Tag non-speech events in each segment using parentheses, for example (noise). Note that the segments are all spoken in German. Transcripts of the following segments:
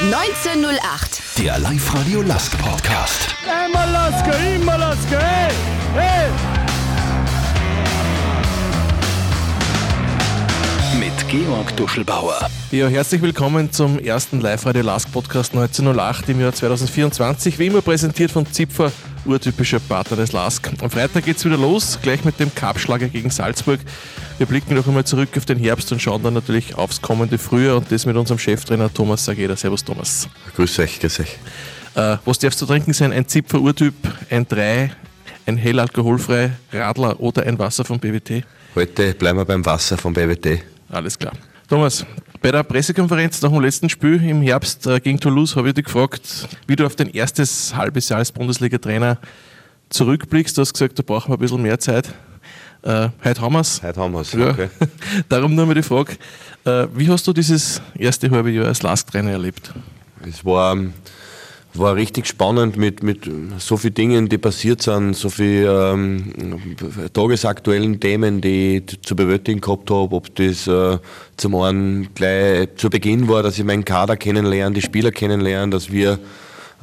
1908. Der Live-Radio Lask Podcast. Einmal Lasker, immer Lasker, hey, hey! Mit Georg Duschelbauer. Ja, herzlich willkommen zum ersten Live-Radio Lask Podcast 1908 im Jahr 2024. Wie immer präsentiert von Zipfer, urtypischer Partner des Lask. Am Freitag geht's wieder los, gleich mit dem Cup-Schlager gegen Salzburg. Wir blicken noch einmal zurück auf den Herbst und schauen dann natürlich aufs kommende Frühjahr und das mit unserem Cheftrainer Thomas Sageda. Servus Thomas. Grüß euch, grüß euch. Äh, was darfst du trinken sein? Ein Zipfer Urtyp, ein 3, ein hell alkoholfrei Radler oder ein Wasser vom BWT? Heute bleiben wir beim Wasser vom BWT. Alles klar. Thomas, bei der Pressekonferenz nach dem letzten Spiel im Herbst äh, gegen Toulouse habe ich dich gefragt, wie du auf dein erstes halbes Jahr als Bundesliga-Trainer zurückblickst. Du hast gesagt, da brauchen wir ein bisschen mehr Zeit. Äh, heute haben wir es. Heute haben wir es, Ja. okay. (laughs) Darum nur mal die Frage, äh, wie hast du dieses erste halbe Jahr als Lask-Trainer erlebt? Es war, war richtig spannend mit, mit so vielen Dingen, die passiert sind, so vielen ähm, tagesaktuellen Themen, die ich zu bewältigen gehabt habe. Ob das äh, zum einen gleich zu Beginn war, dass ich meinen Kader kennenlerne, die Spieler kennenlerne, dass wir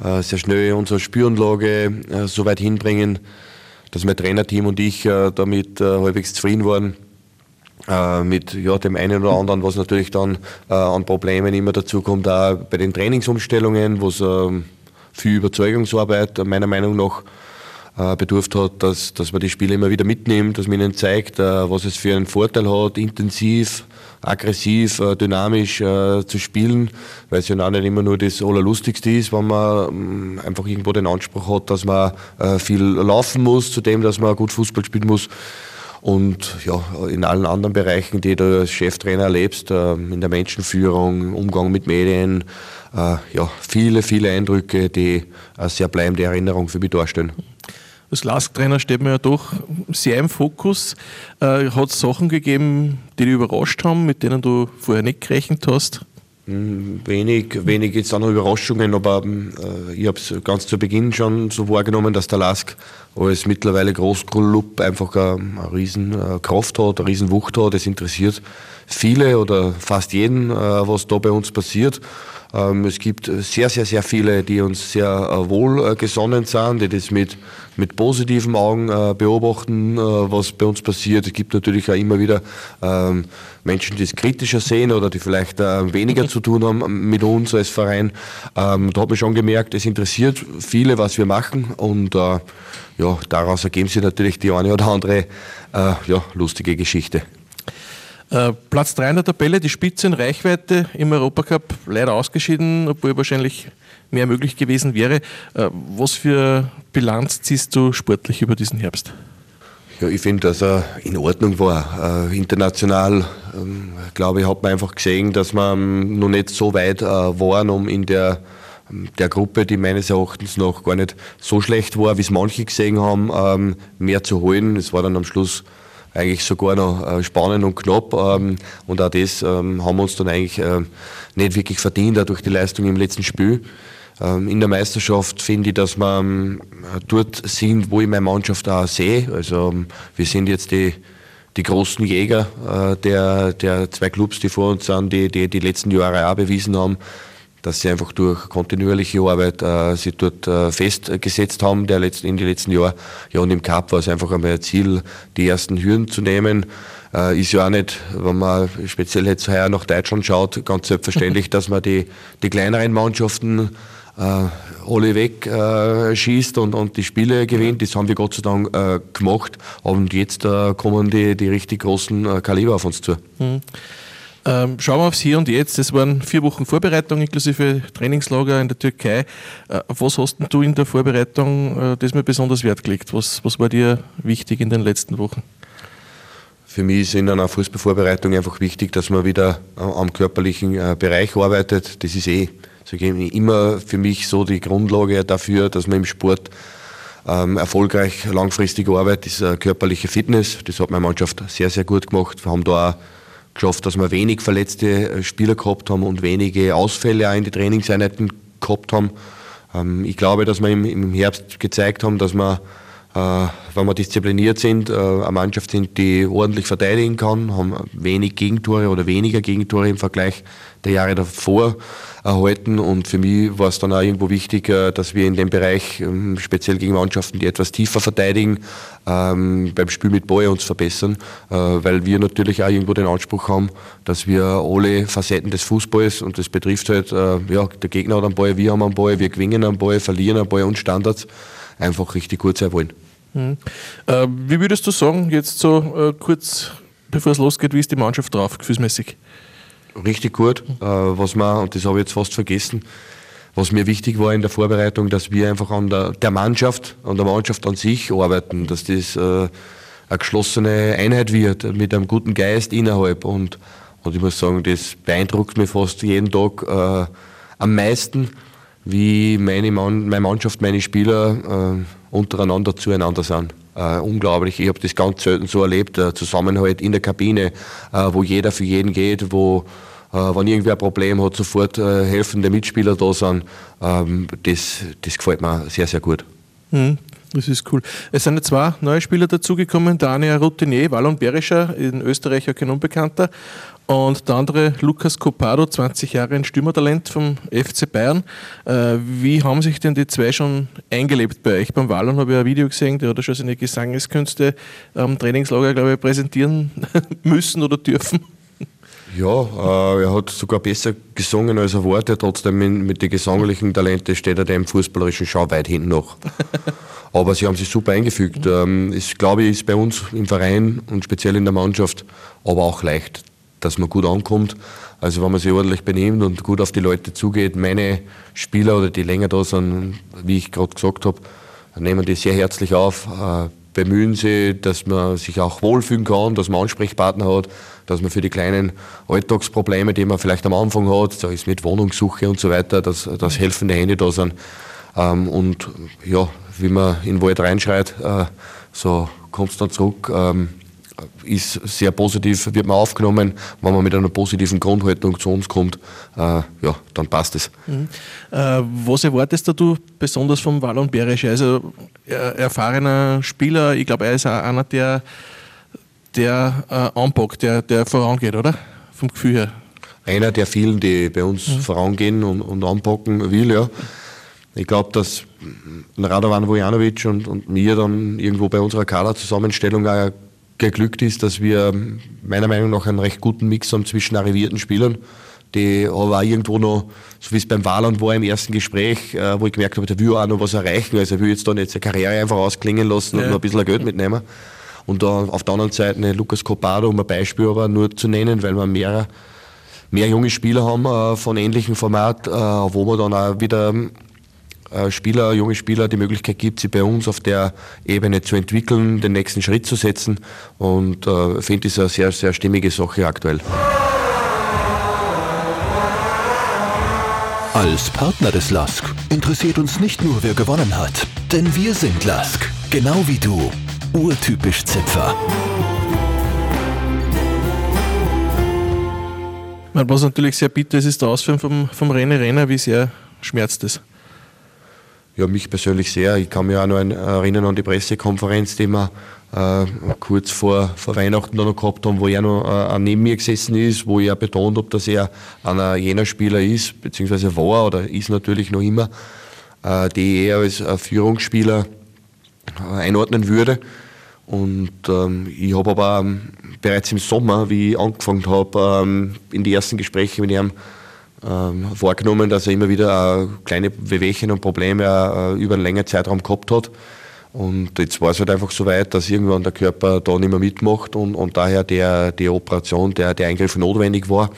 äh, sehr schnell unsere Spüranlage äh, so weit hinbringen, dass mein Trainerteam und ich äh, damit äh, halbwegs zufrieden waren. äh, mit ja, dem einen oder anderen, was natürlich dann äh, an Problemen immer dazu kommt, auch bei den Trainingsumstellungen, wo es ähm, viel Überzeugungsarbeit äh, meiner Meinung nach äh, bedurft hat, dass, dass man die Spiele immer wieder mitnimmt, dass man ihnen zeigt, äh, was es für einen Vorteil hat, intensiv, aggressiv, dynamisch zu spielen, weil es ja auch nicht immer nur das Allerlustigste ist, wenn man ähm, einfach irgendwo den Anspruch hat, dass man viel laufen muss, zu dem, dass man gut Fußball spielen muss. Und ja, in allen anderen Bereichen, die du als Cheftrainer erlebst, äh, in der Menschenführung, Umgang mit Medien, äh, ja, viele, viele Eindrücke, die eine sehr bleibende Erinnerung für mich darstellen. Als Lask-Trainer steht man ja doch sehr im Fokus. Äh, Hat es Sachen gegeben, die dich überrascht haben, mit denen du vorher nicht gerechnet hast? Wenig, wenig jetzt auch noch Überraschungen, aber äh, ich habe es ganz zu Beginn schon so wahrgenommen, dass der Lask als mittlerweile Großklub einfach eine, eine riesen äh, Kraft hat, eine riesen Wucht hat. Es interessiert viele oder fast jeden, äh, was da bei uns passiert. Ähm, es gibt sehr, sehr, sehr viele, die uns sehr äh, wohl gesonnen sind, die das mit, mit positiven Augen äh, beobachten, was bei uns passiert. Es gibt natürlich auch immer wieder ähm, Menschen, die es kritischer sehen oder die vielleicht weniger zu tun haben mit uns als Verein. Ähm, da hat man schon gemerkt, es interessiert viele, was wir machen und ja, daraus ergeben sich natürlich die eine oder andere ja, lustige Geschichte. Äh, Platz 3 in der Tabelle, die Spitze in Reichweite im Europacup, leider ausgeschieden, obwohl wahrscheinlich mehr möglich gewesen wäre. Äh, Was für Bilanz ziehst du sportlich über diesen Herbst? Ja, ich finde, dass er in Ordnung war. Äh, international, ähm, glaube ich, hat man einfach gesehen, dass wir ähm, noch nicht so weit waren, um in der, ähm, der Gruppe, die meines Erachtens noch gar nicht so schlecht war, wie es manche gesehen haben, mehr zu holen. Es war dann am Schluss eigentlich sogar noch äh, spannend und knapp. Ähm, und auch das ähm, haben wir uns dann eigentlich äh, nicht wirklich verdient, auch durch die Leistung im letzten Spiel. Ähm, In der Meisterschaft finde ich, dass wir dort sind, wo ich meine Mannschaft auch sehe. Also wir sind jetzt die, die großen Jäger äh, der, der zwei Clubs, die vor uns sind, die die, die letzten Jahre auch bewiesen haben, dass sie einfach durch kontinuierliche Arbeit äh, sich dort äh, festgesetzt haben der letzten, in den letzten Jahren. Ja, und im Cup war es einfach einmal ein Ziel, die ersten Hürden zu nehmen. Äh, ist ja auch nicht, wenn man speziell jetzt heuer nach Deutschland schaut, ganz selbstverständlich, (laughs) dass man die, die kleineren Mannschaften äh, alle weg äh, schießt und, und die Spiele gewinnt. Das haben wir Gott sei Dank äh, gemacht. Und jetzt äh, kommen die, die richtig großen äh, Kaliber auf uns zu. Ähm, schauen wir aufs Hier und Jetzt. Es waren vier Wochen Vorbereitung inklusive Trainingslager in der Türkei. Äh, was hast du in der Vorbereitung äh, das mir besonders Wert gelegt? Was, was war dir wichtig in den letzten Wochen? Für mich ist in einer Fußballvorbereitung einfach wichtig, dass man wieder äh, am körperlichen äh, Bereich arbeitet. Das ist eh immer für mich so die Grundlage dafür, dass man im Sport ähm, erfolgreich langfristig arbeitet, ist äh, körperliche Fitness. Das hat meine Mannschaft sehr, sehr gut gemacht. Wir haben da auch geschafft, dass wir wenig verletzte äh, Spieler gehabt haben und wenige Ausfälle auch in die Trainingseinheiten gehabt haben. Ähm, ich glaube, dass wir im, im Herbst gezeigt haben, dass wir wenn wir diszipliniert sind, eine Mannschaft sind, die ordentlich verteidigen kann, haben wenig Gegentore oder weniger Gegentore im Vergleich der Jahre davor erhalten. Und für mich war es dann auch irgendwo wichtig, äh, dass wir in dem Bereich, ähm, speziell gegen Mannschaften, die etwas tiefer verteidigen, ähm, beim Spiel mit Ball uns verbessern, äh, weil wir natürlich auch irgendwo den Anspruch haben, dass wir alle Facetten des Fußballs, und das betrifft halt, äh, ja, der Gegner hat einen Ball, wir haben einen Ball, wir gewinnen einen Ball, verlieren einen Ball und Standards, einfach richtig gut sein wollen. Mhm. Äh, wie würdest du sagen, jetzt so äh, kurz bevor es losgeht, wie ist die Mannschaft drauf, gefühlsmäßig? richtig gut. Äh, was man, und das habe ich jetzt fast vergessen, was mir wichtig war in der Vorbereitung, dass wir einfach an der, der Mannschaft, an der Mannschaft an sich arbeiten, dass das äh, eine geschlossene Einheit wird, mit einem guten Geist innerhalb. Und, und ich muss sagen, das beeindruckt mich fast jeden Tag äh, am meisten, wie meine, Mann, meine Mannschaft, meine Spieler äh, untereinander zueinander sind. Uh, unglaublich. Ich habe das ganz selten so erlebt, der Zusammenhalt in der Kabine, uh, wo jeder für jeden geht, wo äh, wenn irgendwer ein Problem hat, sofort äh, helfende Mitspieler da sind. Ähm, das, das gefällt mir sehr, sehr gut. Mhm. Das ist cool. Es sind zwei neue Spieler dazugekommen. Eine Routinier, Wallon Berischer, in Österreich auch kein Unbekannter. Und der andere Lukas Copado, 20 Jahre ein Stürmertalent vom FC Bayern. Äh, wie haben sich denn die zwei schon eingelebt bei euch? Beim Wallon habe ich ein Video gesehen, der hat schon seine Gesangeskünste am Trainingslager, glaube ich, präsentieren (laughs) müssen oder dürfen. Ja, äh, er hat sogar besser gesungen als er Worte. Trotzdem mit, mit den gesanglichen Talenten steht er dem fußballerischen Schau weit hinten noch. (laughs) Aber sie haben sich super eingefügt. Ähm, ist, glaube ich, ist bei uns im Verein und speziell in der Mannschaft aber auch leicht, dass man gut ankommt. Also wenn man sich ordentlich benimmt und gut auf die Leute zugeht, meine Spieler oder die länger da sind, wie ich gerade gesagt habe, nehmen die sehr herzlich auf, äh, bemühen sie, dass man sich auch wohlfühlen kann, dass man Ansprechpartner hat, dass man für die kleinen Alltagsprobleme, die man vielleicht am Anfang hat, da ist mit Wohnungssuche und so weiter, dass, dass helfende Hände da sind. Ähm, und ja, wie man in den Wald reinschreit, äh, so kommt es dann zurück. Ähm, ist sehr positiv, wird man aufgenommen. Wenn man mit einer positiven Grundhaltung zu uns kommt, äh, ja, dann passt es. Mhm. Äh, was erwartest du besonders vom Wallon Berisch? Also äh, erfahrener Spieler, ich glaube, er ist auch einer, der, der äh, anpackt, der, der vorangeht, oder? Vom Gefühl her. Einer der vielen, die bei uns mhm. vorangehen und, und anpacken will, ja. Ich glaube, dass Radovan Vojanovic und, und mir dann irgendwo bei unserer Kaderzusammenstellung auch geglückt ist, dass wir meiner Meinung nach einen recht guten Mix haben zwischen arrivierten Spielern, die aber auch irgendwo noch, so wie es beim Wahland war im ersten Gespräch, äh, wo ich gemerkt habe, der will auch noch was erreichen. Also er will jetzt da nicht seine Karriere einfach ausklingen lassen ja. und noch ein bisschen Geld mitnehmen. Und da auf der anderen Seite eine Lukas Copado, um ein Beispiel aber nur zu nennen, weil wir mehr, mehr junge Spieler haben äh, von ähnlichem Format, äh, wo wir dann auch wieder Spieler, junge Spieler die Möglichkeit gibt, sie bei uns auf der Ebene zu entwickeln, den nächsten Schritt zu setzen. Und äh, finde es eine sehr, sehr stimmige Sache aktuell. Als Partner des LASK interessiert uns nicht nur, wer gewonnen hat, denn wir sind LASK, genau wie du. Urtypisch Zipfer. Was natürlich sehr bitter ist, ist der Ausfall vom, vom René Renner. Wie sehr schmerzt es? Ja, mich persönlich sehr. Ich kann mich auch noch erinnern an die Pressekonferenz, die wir äh, kurz vor, vor Weihnachten noch gehabt haben, wo er noch äh, neben mir gesessen ist, wo ich auch betont habe, dass er einer jener Spieler ist, beziehungsweise war oder ist natürlich noch immer, äh, die er als Führungsspieler äh, einordnen würde. Und ähm, ich habe aber ähm, bereits im Sommer, wie ich angefangen habe, ähm, in die ersten Gespräche mit ihm ähm, wahrgenommen, dass er immer wieder äh, kleine Wehwehchen und Probleme äh, über einen längeren Zeitraum gehabt hat. Und jetzt war es halt einfach so weit, dass irgendwann der Körper da nicht mehr mitmacht und, und daher der, die Operation, der, der Eingriff notwendig war,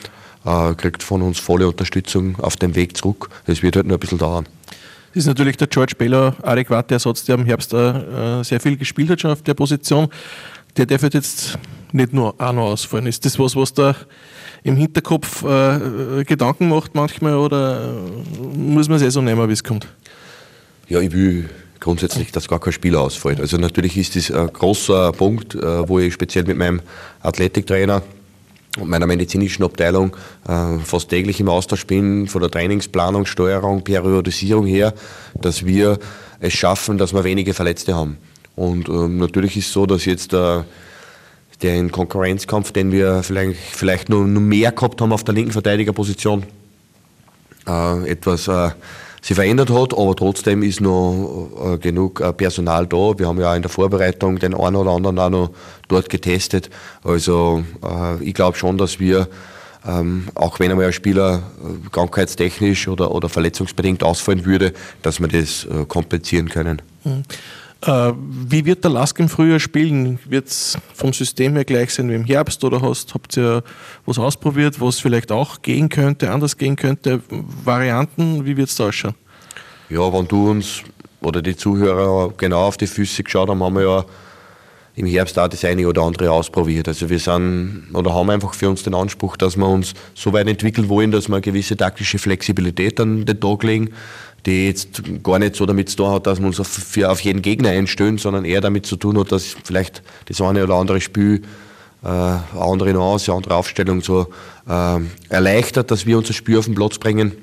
äh, kriegt von uns volle Unterstützung auf dem Weg zurück. Es wird halt nur ein bisschen dauern. Das ist natürlich der George Baylor adäquate Ersatz, der im Herbst äh, sehr viel gespielt hat schon auf der Position. Der darf jetzt nicht nur noch ausfallen. Ist das was, was da im Hinterkopf äh, Gedanken macht manchmal oder äh, muss man es eh so nehmen, wie es kommt? Ja, ich will grundsätzlich, dass gar kein Spieler ausfällt. Also natürlich ist das ein großer Punkt, äh, wo ich speziell mit meinem Athletiktrainer und meiner medizinischen Abteilung äh, fast täglich im Austausch bin, von der Trainingsplanung, Steuerung, Periodisierung her, dass wir es schaffen, dass wir wenige Verletzte haben. Und ähm, natürlich ist es so, dass jetzt äh, den Konkurrenzkampf, den wir vielleicht, vielleicht nur, mehr gehabt haben auf der linken Verteidigerposition, äh, etwas äh, sich verändert hat, aber trotzdem ist noch äh, genug äh, Personal da. Wir haben ja auch in der Vorbereitung den einen oder anderen auch noch dort getestet. Also äh, ich glaube schon, dass wir, ähm, auch wenn einmal ein Spieler äh, krankheitstechnisch oder, oder verletzungsbedingt ausfallen würde, dass wir das äh, kompensieren können. Mhm. Äh, wie wird der Lask im Frühjahr spielen? Wird es vom System her gleich sein wie im Herbst oder hast, habt ihr was ausprobiert, was vielleicht auch gehen könnte, anders gehen könnte? Varianten, wie wird es da ausschauen? Ja, wenn du uns oder die Zuhörer genau auf die Füße geschaut haben, haben wir ja im Herbst auch das eine oder andere ausprobiert. Also wir sind oder haben einfach für uns den Anspruch, dass wir uns so weit entwickeln wollen, dass wir eine gewisse taktische Flexibilität an den Tag legen die jetzt gar nicht so damit zu tun hat, dass wir uns auf, auf jeden Gegner einstellen, sondern eher damit zu tun hat, dass vielleicht das eine oder andere Spiel äh, eine andere Nuance, eine andere Aufstellung so äh, erleichtert, dass wir unser Spiel auf den Platz bringen.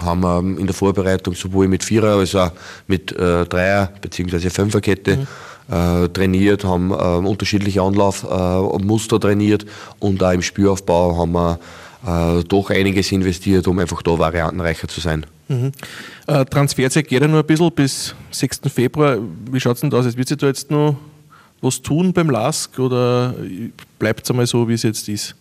Haben ähm, in der Vorbereitung sowohl mit Vierer als auch mit äh, Dreier- bzw. Fünferkette mhm. Äh, trainiert, haben äh, unterschiedliche Anlaufmuster trainiert und auch im Spielaufbau haben wir äh, doch einiges investiert, um einfach da variantenreicher zu sein. Mhm. Äh, Transferzeit geht ja nur ein bisschen bis 6. Februar. Wie schaut es denn da aus? Wird sich da jetzt noch was tun beim LASK oder bleibt es einmal so, wie es jetzt ist?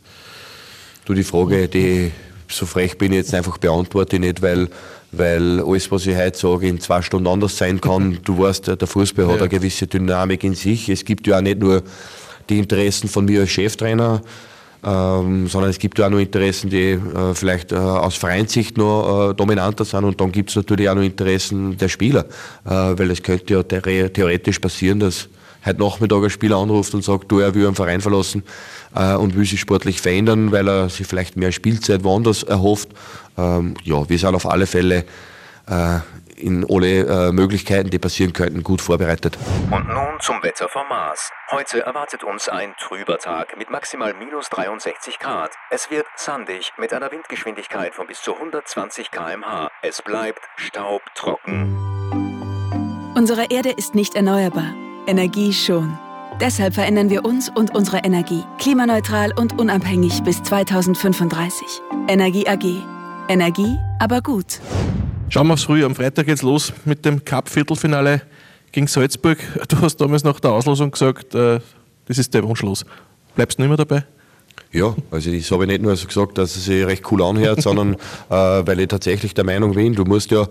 Du, die Frage, die so frech bin ich jetzt einfach beantworte ich nicht, weil, weil alles, was ich heute sage, in zwei Stunden anders sein kann. (laughs) Du weißt, der Fußball hat ja. eine gewisse Dynamik in sich. Es gibt ja auch nicht nur die Interessen von mir als Cheftrainer, ähm, sondern es gibt ja auch noch Interessen, die äh, vielleicht äh, aus Vereinssicht noch äh, dominanter sind und dann gibt es natürlich auch noch Interessen der Spieler, äh, weil es könnte ja theoretisch passieren, dass heute Nachmittag ein Spieler anruft und sagt, du, er will einen Verein verlassen äh, und will sich sportlich verändern, weil er sich vielleicht mehr Spielzeit woanders erhofft. Ähm, ja, wir sind auf alle Fälle äh, in alle äh, Möglichkeiten, die passieren könnten, gut vorbereitet. Und nun zum Wetter vom Mars. Heute erwartet uns ein trüber Tag mit maximal minus 63 Grad. Es wird sandig mit einer Windgeschwindigkeit von bis zu 120 km/h. Es bleibt staubtrocken. Unsere Erde ist nicht erneuerbar. Energie schon. Deshalb verändern wir uns und unsere Energie klimaneutral und unabhängig bis 2035. Energie AG. Energie, aber gut. Schauen wir aufs Früh. Am Freitag geht's los mit dem Cup-Viertelfinale gegen Salzburg. (laughs) Du hast damals nach der Auslosung gesagt, äh, das ist der Wunschlos. Bleibst du nicht mehr dabei? Ja, also das habe ich nicht nur so gesagt, dass es sich recht cool anhört, (laughs) sondern äh, weil ich tatsächlich der Meinung bin, du musst ja,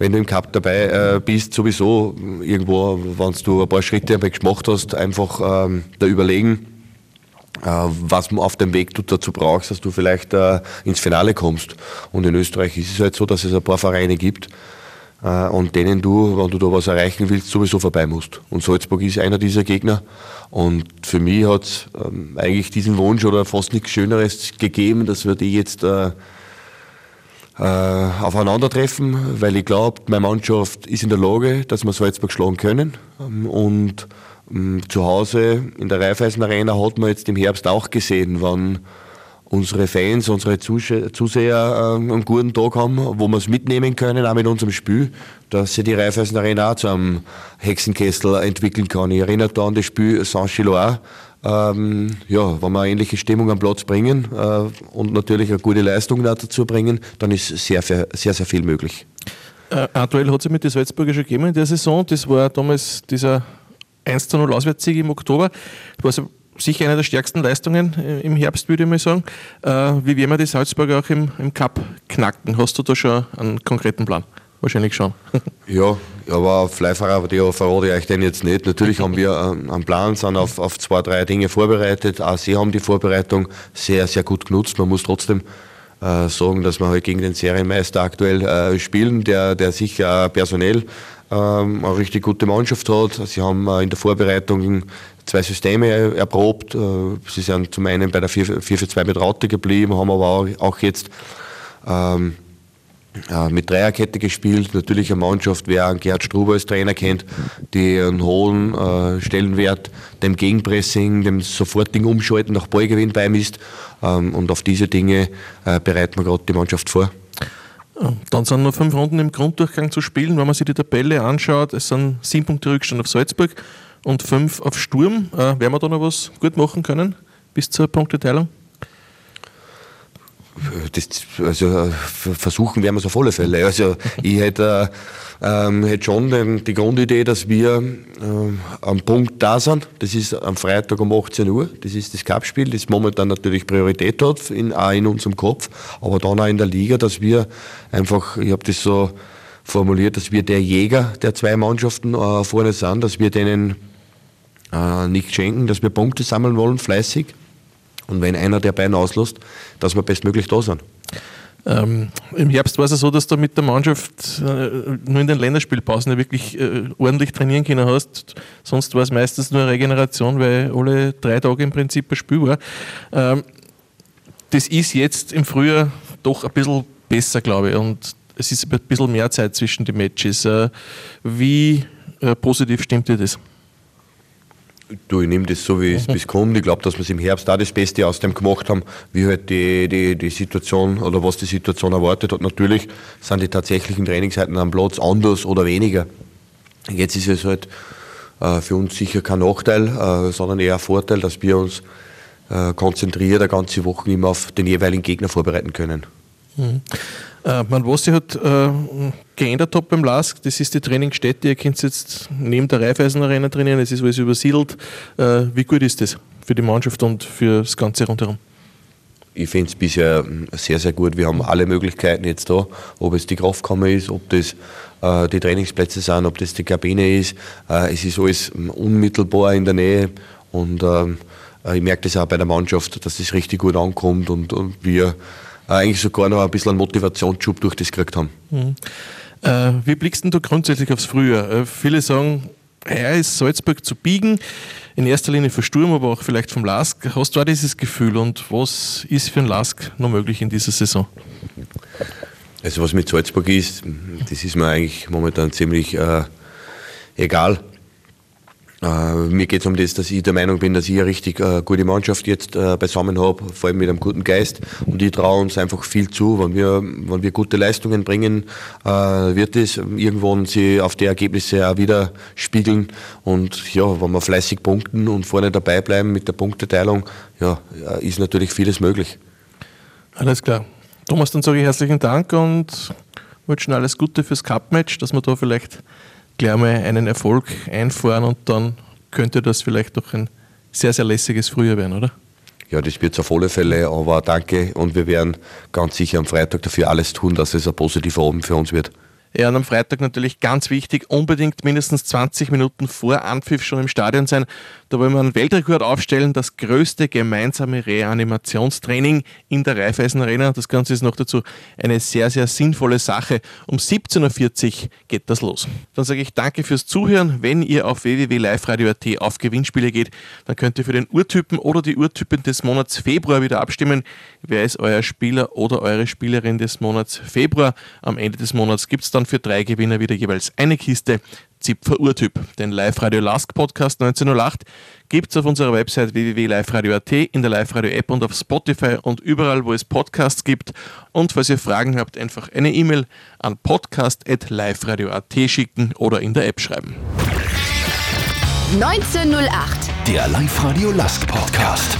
wenn du im Cup dabei äh, bist, sowieso irgendwo, wenn du ein paar Schritte gemacht hast, einfach ähm, da überlegen, was man auf dem Weg dazu brauchst, dass du vielleicht äh, ins Finale kommst. Und in Österreich ist es halt so, dass es ein paar Vereine gibt, äh, und denen du, wenn du da was erreichen willst, sowieso vorbei musst. Und Salzburg ist einer dieser Gegner. Und für mich hat es ähm, eigentlich diesen Wunsch oder fast nichts Schöneres gegeben, dass wir die jetzt äh, äh, aufeinandertreffen, weil ich glaube, meine Mannschaft ist in der Lage, dass wir Salzburg schlagen können. Ähm, und zu Hause in der Raiffeisen Arena hat man jetzt im Herbst auch gesehen, wann unsere Fans, unsere Zuseher ähm, einen guten Tag haben, wo wir es mitnehmen können, auch mit unserem Spiel, dass sich die Raiffeisen Arena auch zu einem Hexenkessel entwickeln kann. Ich erinnere da an das Spiel Saint-Gilloise, ähm, ja, wenn wir eine ähnliche Stimmung am Platz bringen äh, und natürlich eine gute Leistung dazu bringen, dann ist sehr, sehr, sehr viel möglich. Äh, aktuell hat ja mit den Salzburger schon gegeben in der Saison. Das war damals dieser 1 0 Auswärtssieg im Oktober. Das war sicher eine der stärksten Leistungen äh, im Herbst, würde ich mal sagen. Äh, wie werden wir die Salzburger auch im, im Cup knacken? Hast du da schon einen konkreten Plan? Wahrscheinlich schon. (laughs) ja, aber auf Leihfahrer, die verrate ich euch den jetzt nicht. Natürlich haben wir äh, einen Plan, sind auf, auf zwei, drei Dinge vorbereitet. Auch sie haben die Vorbereitung sehr, sehr gut genutzt. Man muss trotzdem äh, sagen, dass wir halt gegen den Serienmeister aktuell äh, spielen, der, der sicher personell ähm, eine richtig gute Mannschaft hat. Sie haben äh, in der Vorbereitung zwei Systeme erprobt. Äh, sie sind zum einen bei der 4-4-2 mit Raute geblieben, haben aber auch jetzt ähm, äh, mit Dreierkette gespielt. Natürlich eine Mannschaft, wer einen Gerhard Struber als Trainer kennt, die einen hohen äh, Stellenwert dem Gegenpressing, dem sofortigen Umschalten nach Ballgewinn beimisst. Ähm, und auf diese Dinge äh, bereiten wir gerade die Mannschaft vor. Dann sind noch fünf Runden im Grunddurchgang zu spielen. Wenn man sich die Tabelle anschaut, es sind sieben Punkte Rückstand auf Salzburg und fünf auf Sturm. Äh, werden wir da noch was gut machen können bis zur Punkteteilung? Das, also versuchen werden wir es auf alle Fälle. Also ich hätte, äh, ähm, hätte schon den, die Grundidee, dass wir ähm, am Punkt da sind. Das ist am Freitag um 18 Uhr. Das ist das Cup-Spiel, das momentan natürlich Priorität hat, in, auch in unserem Kopf, aber dann auch in der Liga, dass wir einfach, ich habe das so formuliert, dass wir der Jäger der zwei Mannschaften äh, vorne sind, dass wir denen äh, nicht schenken, dass wir Punkte sammeln wollen, fleißig und wenn einer der beiden auslässt, dass wir bestmöglich da sind. Ähm, Im Herbst war es ja so, dass du mit der Mannschaft äh, nur in den Länderspielpausen ja wirklich äh, ordentlich trainieren können hast. Sonst war es meistens nur Regeneration, weil alle drei Tage im Prinzip ein Spiel war. Ähm, das ist jetzt im Frühjahr doch ein bisschen besser, glaube ich. Und es ist ein bisschen mehr Zeit zwischen den Matches. Äh, wie äh, positiv stimmt dir das? Du, ich nehme das so, wie es (laughs) bis kommt. Ich glaube, dass wir es im Herbst auch das Beste aus dem gemacht haben, wie halt die, die, die Situation oder was die Situation erwartet hat. Natürlich sind die tatsächlichen Trainingszeiten am Platz anders oder weniger. Jetzt ist es halt äh, für uns sicher kein Nachteil, äh, sondern eher ein Vorteil, dass wir uns äh, konzentriert eine ganze Woche immer auf den jeweiligen Gegner vorbereiten können. Mhm. Äh, man, was sich halt äh, geändert hat beim LASK, das ist die Trainingsstätte. Ihr könnt jetzt neben der Raiffeisen Arena trainieren, es ist alles übersiedelt. Äh, wie gut ist das für die Mannschaft und für das Ganze rundherum? Ich finde es bisher sehr, sehr gut. Wir haben alle Möglichkeiten jetzt da, ob es die Kraftkammer ist, ob das äh, die Trainingsplätze sind, ob das die Kabine ist. Äh, es ist alles unmittelbar in der Nähe und ähm, ich merke das auch bei der Mannschaft, dass das richtig gut ankommt und, und wir eigentlich sogar noch ein bisschen einen Motivationsschub durch das gekriegt haben. Mhm. Äh, wie blickst du grundsätzlich aufs Frühjahr? Äh, viele sagen, er ist Salzburg zu biegen, in erster Linie für Sturm, aber auch vielleicht vom Lask. Hast du auch dieses Gefühl und was ist für ein Lask noch möglich in dieser Saison? Also was mit Salzburg ist, das ist mir eigentlich momentan ziemlich äh, egal. Äh, mir geht es um das, dass ich der Meinung bin, dass ich eine richtig äh, gute Mannschaft jetzt äh, beisammen habe, vor allem mit einem guten Geist. Und ich traue uns einfach viel zu. Wenn wir, wenn wir gute Leistungen bringen, äh, wird es irgendwann sie auf die Ergebnisse auch wieder spiegeln. Und ja, wenn wir fleißig punkten und vorne dabei bleiben mit der Punkteteilung, ja, äh, ist natürlich vieles möglich. Alles klar. Thomas, dann sage ich herzlichen Dank und wünsche alles Gute fürs Cup-Match, dass wir da vielleicht gleich mal einen Erfolg einfahren und dann könnte das vielleicht doch ein sehr, sehr lässiges Frühjahr werden, oder? Ja, das wird es auf alle Fälle, aber danke und wir werden ganz sicher am Freitag dafür alles tun, dass es ein positiver Abend für uns wird. Ja, und am Freitag natürlich ganz wichtig, unbedingt mindestens 20 Minuten vor Anpfiff schon im Stadion sein. Da wollen wir einen Weltrekord aufstellen, das größte gemeinsame Reanimationstraining in der Raiffeisen Arena. Das Ganze ist noch dazu eine sehr, sehr sinnvolle Sache. Um 17.40 Uhr geht das los. Dann sage ich danke fürs Zuhören. Wenn ihr auf www.liveradio.at auf Gewinnspiele geht, dann könnt ihr für den Urtypen oder die Urtypen des Monats Februar wieder abstimmen. Wer ist euer Spieler oder eure Spielerin des Monats Februar? Am Ende des Monats gibt es dann für drei Gewinner wieder jeweils eine Kiste Zipfer Urtyp. Den Live-Radio Lask Podcast 1908 gibt es auf unserer Website www.liveradio.at, in der Live-Radio-App und auf Spotify und überall, wo es Podcasts gibt. Und falls ihr Fragen habt, einfach eine E-Mail an podcast.liveradio.at schicken oder in der App schreiben. 1908. Der Live-Radio Lask Podcast.